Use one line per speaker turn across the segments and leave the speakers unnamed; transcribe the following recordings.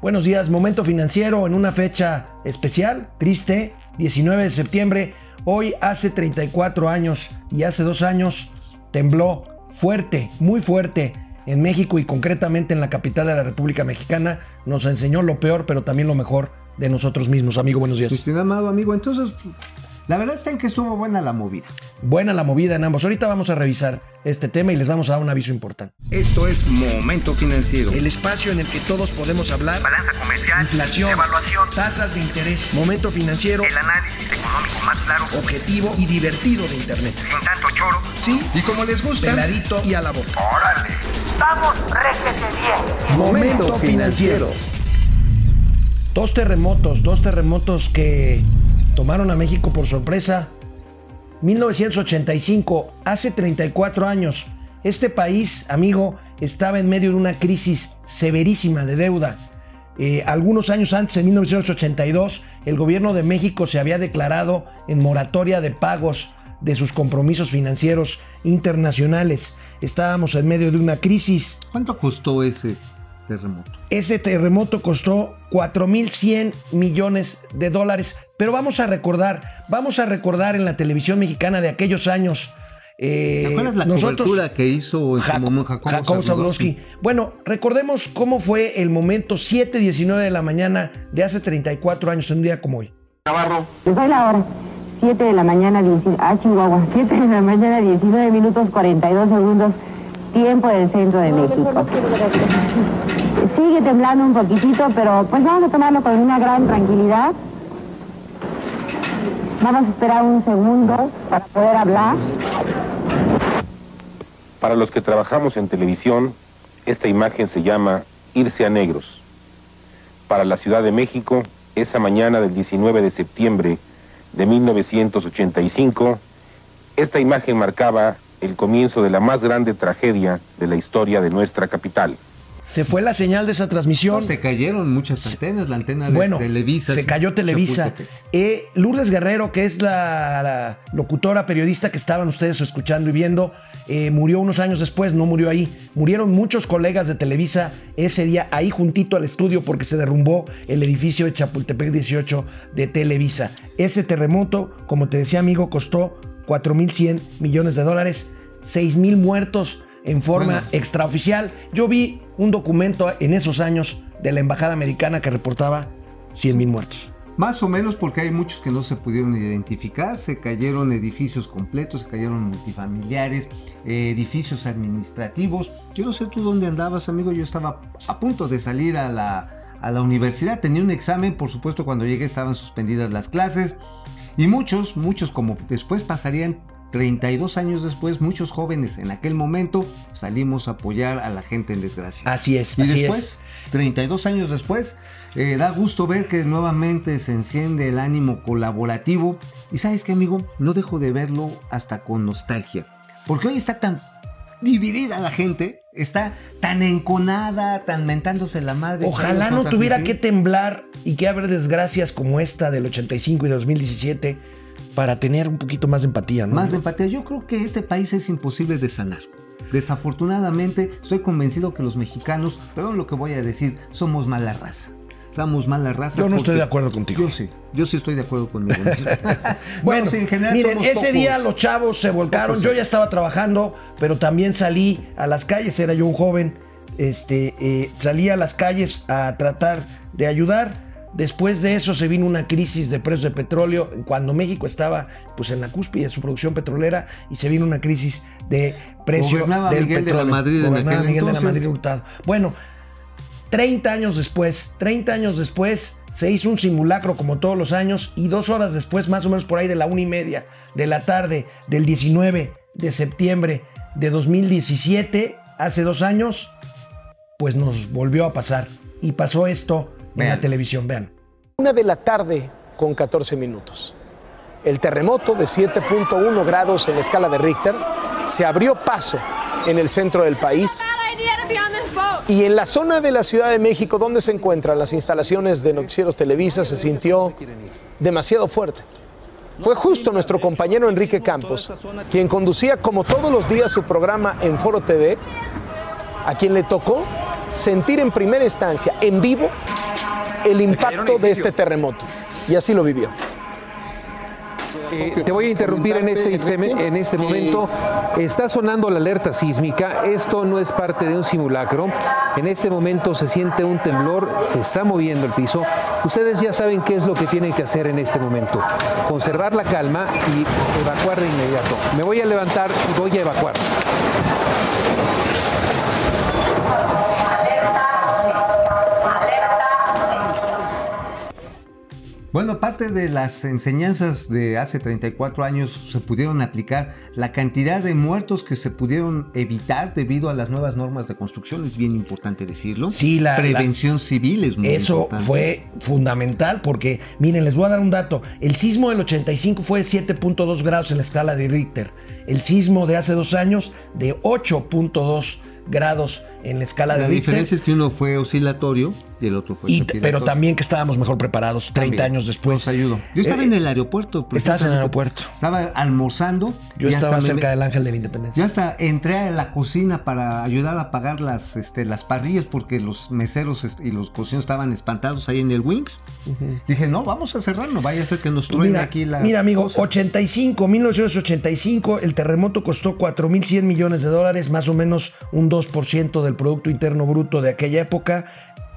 Buenos días, momento financiero en una fecha especial, triste, 19 de septiembre. Hoy hace 34 años y hace dos años tembló fuerte, muy fuerte en México y concretamente en la capital de la República Mexicana. Nos enseñó lo peor, pero también lo mejor de nosotros mismos. Amigo, buenos días.
Cristina, amado amigo, entonces la verdad está en que estuvo buena la movida.
Buena la movida en ambos. Ahorita vamos a revisar este tema y les vamos a dar un aviso importante.
Esto es Momento Financiero.
El espacio en el que todos podemos hablar.
Balanza comercial.
Inflación.
Evaluación.
Tasas de interés. Momento financiero.
El análisis económico más claro.
Objetivo y divertido de Internet.
Sin tanto choro.
Sí.
Y como les gusta.
Peladito y a la boca.
Órale. Vamos, réjete bien.
Momento Financiero.
Dos terremotos, dos terremotos que tomaron a México por sorpresa. 1985, hace 34 años, este país, amigo, estaba en medio de una crisis severísima de deuda. Eh, algunos años antes, en 1982, el gobierno de México se había declarado en moratoria de pagos de sus compromisos financieros internacionales. Estábamos en medio de una crisis.
¿Cuánto costó ese terremoto?
Ese terremoto costó 4.100 millones de dólares. Pero vamos a recordar, vamos a recordar en la televisión mexicana de aquellos años. eh,
¿Te acuerdas la
nosotros,
cobertura que hizo en su
Jaco-
momento Jacobo, Zabludowski?
Zabludowski. Bueno, recordemos cómo fue el momento 7.19 de la mañana de hace 34 años, en un día como hoy.
Navarro.
Les doy la hora. 7 de la mañana, 19, ah, Chihuahua. 7 de la mañana, 19 minutos 42 segundos, tiempo del centro de México. Sigue temblando un poquitito, pero pues vamos a tomarlo con una gran tranquilidad. Vamos a esperar un segundo para poder hablar.
Para los que trabajamos en televisión, esta imagen se llama Irse a Negros. Para la Ciudad de México, esa mañana del 19 de septiembre de 1985, esta imagen marcaba el comienzo de la más grande tragedia de la historia de nuestra capital.
Se fue la señal de esa transmisión.
Se cayeron muchas antenas, la antena de
bueno,
Televisa.
se cayó Televisa. Eh, Lourdes Guerrero, que es la, la locutora periodista que estaban ustedes escuchando y viendo, eh, murió unos años después, no murió ahí. Murieron muchos colegas de Televisa ese día ahí juntito al estudio porque se derrumbó el edificio de Chapultepec 18 de Televisa. Ese terremoto, como te decía amigo, costó 4.100 millones de dólares, 6.000 muertos en forma
Bueno.
extraoficial. Yo vi un documento en esos años de la embajada americana que reportaba 100 mil muertos.
Más o menos porque hay muchos que no se pudieron identificar, se cayeron edificios completos, se cayeron multifamiliares, eh, edificios administrativos. Yo no sé tú dónde andabas, amigo, yo estaba a punto de salir a la, a la universidad, tenía un examen, por supuesto cuando llegué estaban suspendidas las clases y muchos, muchos como después pasarían 32 años después, muchos jóvenes en aquel momento salimos a apoyar a la gente en desgracia.
Así es,
Y
así
después, 32 años después, eh, da gusto ver que nuevamente se enciende el ánimo colaborativo. Y sabes qué, amigo, no dejo de verlo hasta con nostalgia. Porque hoy está tan dividida la gente, está tan enconada, tan mentándose la madre.
Ojalá no tuviera que temblar y que haber desgracias como esta del 85 y de 2017 para tener un poquito más de empatía, ¿no?
Más de empatía. Yo creo que este país es imposible de sanar. Desafortunadamente, estoy convencido que los mexicanos, perdón lo que voy a decir, somos mala raza. Somos mala raza.
Yo no estoy de acuerdo contigo.
Yo sí, yo sí estoy de acuerdo conmigo. mismo.
Bueno,
sí, en general
miren,
somos
ese
pocos.
día los chavos se volcaron.
Pocos,
Yo ya estaba trabajando, pero también salí a las calles. Era yo un joven. Este, eh, salí a las calles a tratar de ayudar. Después de eso se vino una crisis de precios de petróleo cuando México estaba pues en la cúspide de su producción petrolera y se vino una crisis de precio
Gobernaba
del
Miguel de la
petróleo.
Madrid en
Gobernaba
aquel
Miguel de la. Madrid Hurtado. Bueno, 30 años después, 30 años después, se hizo un simulacro como todos los años y dos horas después, más o menos por ahí de la una y media de la tarde del 19 de septiembre de 2017, hace dos años, pues nos volvió a pasar. Y pasó esto en la
Vean.
televisión, vean.
Una de la tarde con 14 minutos. El terremoto de 7.1 grados en la escala de Richter se abrió paso en el centro del país y en la zona de la Ciudad de México donde se encuentran las instalaciones de Noticieros Televisa se sintió demasiado fuerte. Fue justo nuestro compañero Enrique Campos, quien conducía como todos los días su programa en Foro TV, a quien le tocó sentir en primera instancia, en vivo, el impacto de este terremoto. Y así lo vivió.
Eh, te voy a interrumpir en este, en este momento. Está sonando la alerta sísmica. Esto no es parte de un simulacro. En este momento se siente un temblor, se está moviendo el piso. Ustedes ya saben qué es lo que tienen que hacer en este momento. Conservar la calma y evacuar de inmediato. Me voy a levantar y voy a evacuar.
Bueno, aparte de las enseñanzas de hace 34 años, se pudieron aplicar la cantidad de muertos que se pudieron evitar debido a las nuevas normas de construcción, es bien importante decirlo.
Sí, la
prevención civil es muy
Eso
importante.
fue fundamental porque, miren, les voy a dar un dato. El sismo del 85 fue 7.2 grados en la escala de Richter. El sismo de hace dos años de 8.2 grados en la escala
La
de Richter.
diferencia es que uno fue oscilatorio y el otro fue
Y- pero también que estábamos mejor preparados 30
También,
años después.
Nos ayudó. Yo estaba
Eh,
en el aeropuerto.
Estabas en el aeropuerto.
Estaba almorzando.
Yo estaba
me-
cerca del Ángel de la Independencia.
Yo hasta entré a la cocina para ayudar a apagar las, este, las parrillas porque los meseros y los cocineros estaban espantados ahí en el Wings. Dije, no, vamos a cerrar, no vaya a ser que nos truene
Mira,
aquí la.
mira, amigo,
cosa".
85, 1985, el terremoto costó 4.100 millones de dólares, más o menos un 2% del Producto Interno Bruto de aquella época.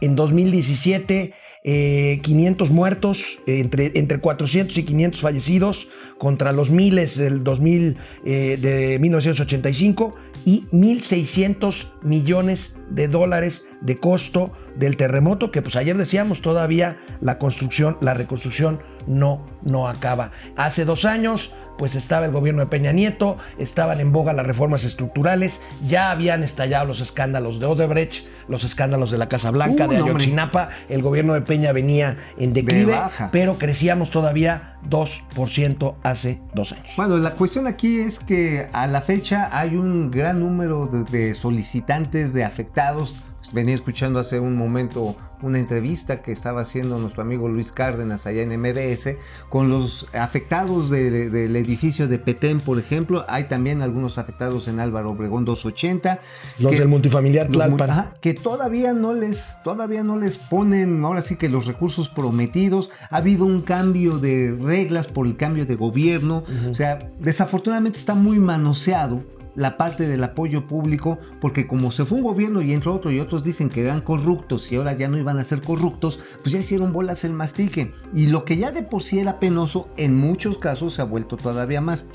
En 2017, eh, 500 muertos, entre, entre 400 y 500 fallecidos, contra los miles del 2000, eh, de 1985 y 1.600 millones de dólares de costo del terremoto, que pues ayer decíamos todavía la construcción, la reconstrucción no, no acaba. Hace dos años pues estaba el gobierno de Peña Nieto, estaban en boga las reformas estructurales, ya habían estallado los escándalos de Odebrecht, los escándalos de la Casa Blanca,
Uh,
de
hombre.
Ayotzinapa, el gobierno de Peña venía en declive, pero crecíamos todavía 2% hace dos años.
Bueno, la cuestión aquí es que a la fecha hay un gran número de, de solicitantes, de afectados. Venía escuchando hace un momento una entrevista que estaba haciendo nuestro amigo Luis Cárdenas allá en MBS con los afectados de- del edificio de Petén, por ejemplo. Hay también algunos afectados en Álvaro Obregón 280.
Los
que-
del multifamiliar
los mu-
Tlalpan.
ajá, que todavía no les todavía no les ponen ahora sí que los recursos prometidos ha habido un cambio de reglas por el cambio de gobierno o sea desafortunadamente está muy manoseado la parte del apoyo público porque como se fue un gobierno y entró otro y otros dicen que eran corruptos y ahora ya no iban a ser corruptos pues ya hicieron bolas el mastique y lo que ya de por sí era penoso en muchos casos se ha vuelto todavía más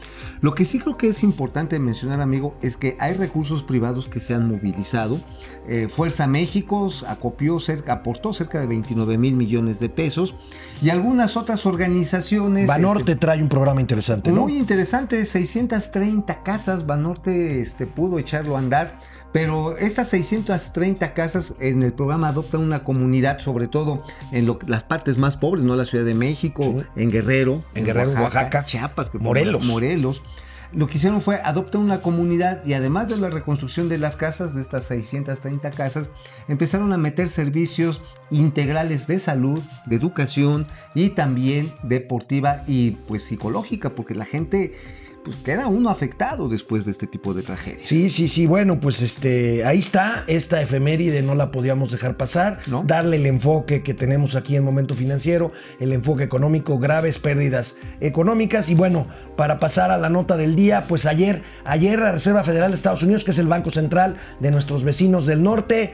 lo que sí creo que es importante mencionar amigo es que hay recursos privados que se han movilizado eh, Fuerza México acopió cerca, aportó cerca de 29 mil millones de pesos y algunas otras organizaciones.
Banorte
este,
trae un programa interesante, ¿no?
muy interesante, 630 casas, Banorte este, pudo echarlo a andar, pero estas 630 casas en el programa adoptan una comunidad, sobre todo en lo- las partes más pobres, no la Ciudad de México,
Sí.
en Guerrero,
En Guerrero, Oaxaca,
Chiapas, que fue-
Morelos.
Morelos. Lo que hicieron fue adoptar una comunidad y además de la reconstrucción de las casas, de estas 630 casas, empezaron a meter servicios integrales de salud, de educación y también deportiva y pues psicológica, porque la gente pues queda uno afectado después de este tipo de tragedias.
Sí, sí, sí. Bueno, pues este, ahí está. Esta efeméride no la podíamos dejar pasar.
¿No?
Darle el enfoque que tenemos aquí en Momento Financiero, el enfoque económico, graves pérdidas económicas. Y bueno, para pasar a la nota del día, pues ayer, ayer la Reserva Federal de Estados Unidos, que es el banco central de nuestros vecinos del norte,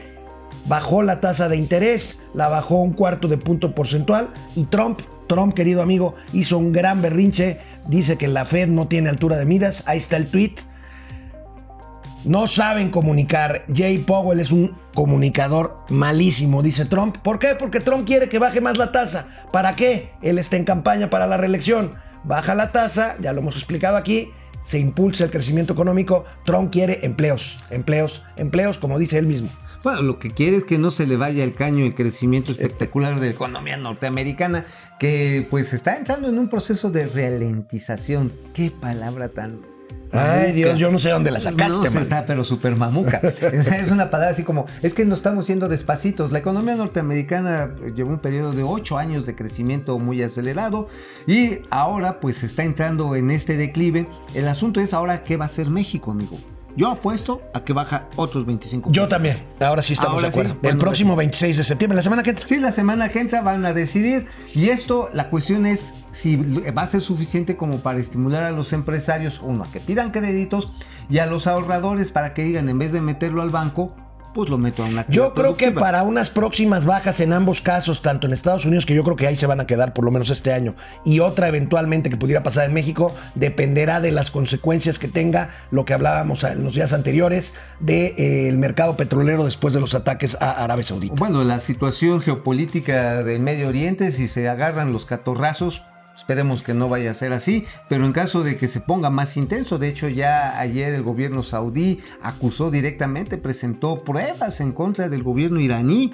bajó la tasa de interés, la bajó un cuarto de punto porcentual y Trump, Trump querido amigo, hizo un gran berrinche, dice que la Fed no tiene altura de miras, ahí está el tweet. No saben comunicar. Jay Powell es un comunicador malísimo, dice Trump. ¿Por qué? Porque Trump quiere que baje más la tasa. ¿Para qué? Él está en campaña para la reelección. Baja la tasa, ya lo hemos explicado aquí, se impulsa el crecimiento económico. Trump quiere empleos, empleos, empleos, como dice él mismo.
Bueno, lo que quiere es que no se le vaya el caño el crecimiento espectacular de la economía norteamericana, que pues está entrando en un proceso de ralentización. Qué palabra tan...
Ay. Dios, yo no sé dónde la sacaste,
No, se
man.
está, pero súper mamuca. es, es una palabra así como, es que nos estamos yendo despacitos. La economía norteamericana llevó un periodo de ocho años de crecimiento muy acelerado y ahora pues está entrando en este declive. El asunto es ahora qué va a hacer México, amigo. Yo apuesto a que baja otros 25
Yo también. Ahora sí estamos
Ahora
de
sí.
acuerdo.
Bueno,
el próximo 26 de septiembre, la semana que entra.
Sí, la semana que entra van a decidir. Y esto, la cuestión es si va a ser suficiente como para estimular a los empresarios, uno, a que pidan créditos y a los ahorradores para que digan, en vez de meterlo al banco, pues lo meto a una
Yo creo que para unas próximas bajas en ambos casos, tanto en Estados Unidos, que yo creo que ahí se van a quedar por lo menos este año, y otra eventualmente que pudiera pasar en México, dependerá de las consecuencias que tenga lo que hablábamos en los días anteriores del mercado petrolero después de los ataques a Arabia Saudita.
Bueno, la situación geopolítica del Medio Oriente, si se agarran los catorrazos, esperemos que no vaya a ser así, pero en caso de que se ponga más intenso, de hecho ya ayer el gobierno saudí acusó directamente, presentó pruebas en contra del gobierno iraní.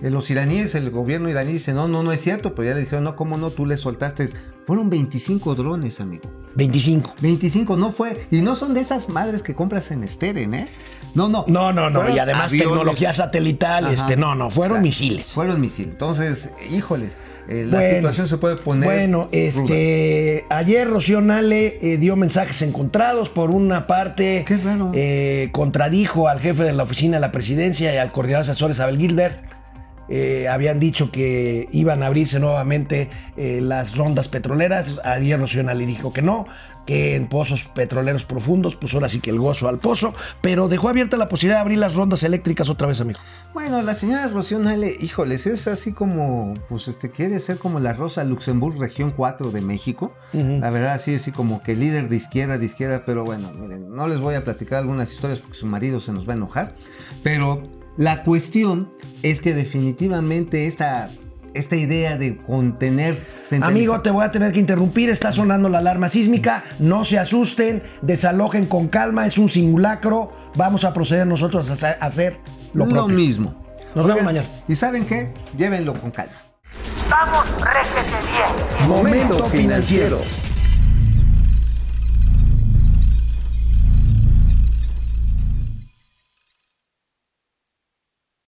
Eh, Los iraníes, el gobierno iraní dice, no, no, no es cierto, pero ya le dijeron, no, ¿cómo no? Tú le soltaste. Fueron 25 drones, amigo.
25.
25, no fue. Y no son de esas madres que compras en Steren, ¿eh? No, no.
No, no, no. Y además
aviones.
tecnología satelital,
Ajá.
este, no, no, fueron
Claro,
misiles.
Fueron misiles. Entonces, híjoles, eh, la
Bueno,
situación se puede poner.
Bueno,
ruda.
este, ayer Rocío Nale eh, dio mensajes encontrados. Por una parte,
Qué raro.
eh, contradijo al jefe de la oficina de la presidencia y al coordinador de asesores Abel Gilbert. Eh, habían dicho que iban a abrirse nuevamente eh, las rondas petroleras. Ayer Rocío Nale dijo que no, que en pozos petroleros profundos, pues ahora sí que el gozo al pozo. Pero dejó abierta la posibilidad de abrir las rondas eléctricas otra vez, amigo.
Bueno, la señora Rocío Nale, híjoles, es así como, pues este, quiere ser como la Rosa Luxemburg, región 4 de México. La verdad, sí, así como que líder de izquierda, de izquierda, pero bueno, miren, no les voy a platicar algunas historias porque su marido se nos va a enojar. Pero la cuestión es que definitivamente esta, esta idea de contener...
Amigo, te voy a tener que interrumpir. Está sonando la alarma sísmica. No se asusten, desalojen con calma. Es un simulacro. Vamos a proceder nosotros a hacer- lo,
lo,
propio.
mismo.
Nos vemos mañana.
¿Y saben qué? Llévenlo con calma.
Vamos, réjete bien.
Momento financiero.